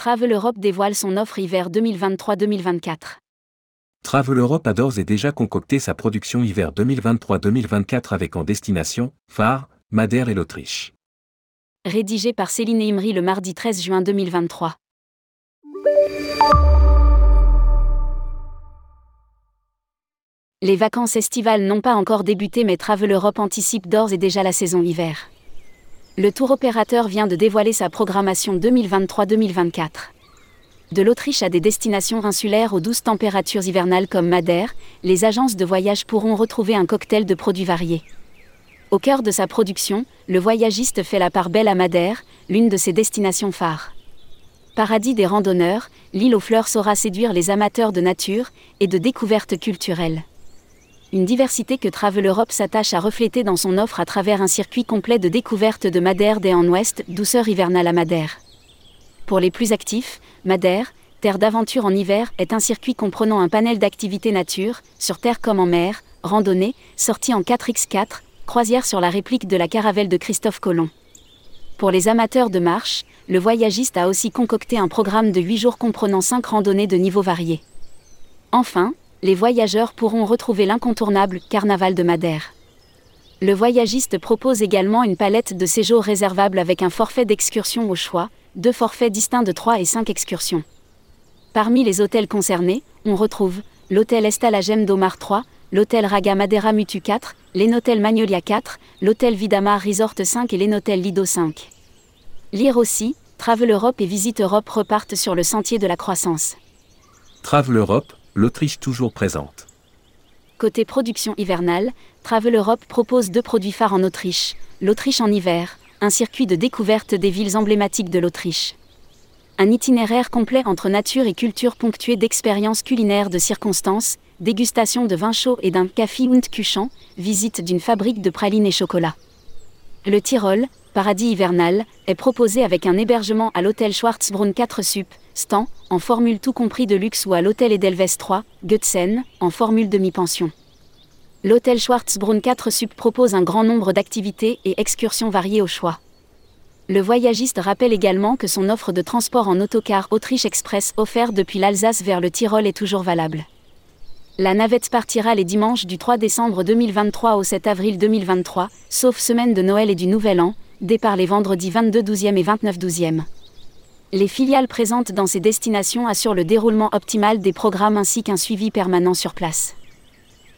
Travel Europe dévoile son offre hiver 2023-2024. Travel Europe a d'ores et déjà concocté sa production hiver 2023-2024 avec en destination, phare, Madère et l'Autriche. Rédigé par Céline Imri le mardi 13 juin 2023. Les vacances estivales n'ont pas encore débuté mais Travel Europe anticipe d'ores et déjà la saison hiver le tour opérateur vient de dévoiler sa programmation 2023-2024. De l'Autriche à des destinations insulaires aux douces températures hivernales comme Madère, les agences de voyage pourront retrouver un cocktail de produits variés. Au cœur de sa production, le voyagiste fait la part belle à Madère, l'une de ses destinations phares. Paradis des randonneurs, l'île aux fleurs saura séduire les amateurs de nature et de découvertes culturelles une diversité que Travel Europe s'attache à refléter dans son offre à travers un circuit complet de découverte de Madère des en Ouest, douceur hivernale à Madère. Pour les plus actifs, Madère, terre d'aventure en hiver, est un circuit comprenant un panel d'activités nature, sur terre comme en mer, randonnée, sortie en 4x4, croisière sur la réplique de la caravelle de Christophe Colomb. Pour les amateurs de marche, le voyagiste a aussi concocté un programme de 8 jours comprenant 5 randonnées de niveaux variés. Enfin, les voyageurs pourront retrouver l'incontournable Carnaval de Madère. Le voyagiste propose également une palette de séjours réservables avec un forfait d'excursion au choix, deux forfaits distincts de 3 et 5 excursions. Parmi les hôtels concernés, on retrouve l'hôtel Estalagem d'Omar 3, l'hôtel Raga Madeira Mutu 4, l'Enotel Magnolia 4, l'hôtel Vidamar Resort 5 et l'Enotel Lido 5. Lire aussi, Travel Europe et Visite Europe repartent sur le sentier de la croissance. Travel Europe, l'Autriche toujours présente. Côté production hivernale, Travel Europe propose deux produits phares en Autriche, l'Autriche en hiver, un circuit de découverte des villes emblématiques de l'Autriche. Un itinéraire complet entre nature et culture ponctué d'expériences culinaires de circonstances, dégustation de vin chaud et d'un café und Kuchen, visite d'une fabrique de pralines et chocolat. Le Tyrol, paradis hivernal, est proposé avec un hébergement à l'hôtel Schwarzbrunn 4 Sup, Stan, en formule tout compris de luxe ou à l'hôtel Edelweiss 3, Götzen, en formule demi-pension. L'hôtel Schwarzbrunn 4 Sup propose un grand nombre d'activités et excursions variées au choix. Le voyagiste rappelle également que son offre de transport en autocar Autriche Express offerte depuis l'Alsace vers le Tyrol est toujours valable. La navette partira les dimanches du 3 décembre 2023 au 7 avril 2023, sauf semaine de Noël et du Nouvel An, départ les vendredis 22 12e et 29 12e. Les filiales présentes dans ces destinations assurent le déroulement optimal des programmes ainsi qu'un suivi permanent sur place.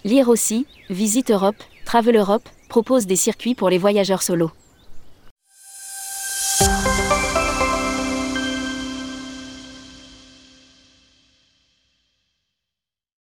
Lire aussi, Visite Europe, Travel Europe, propose des circuits pour les voyageurs solos.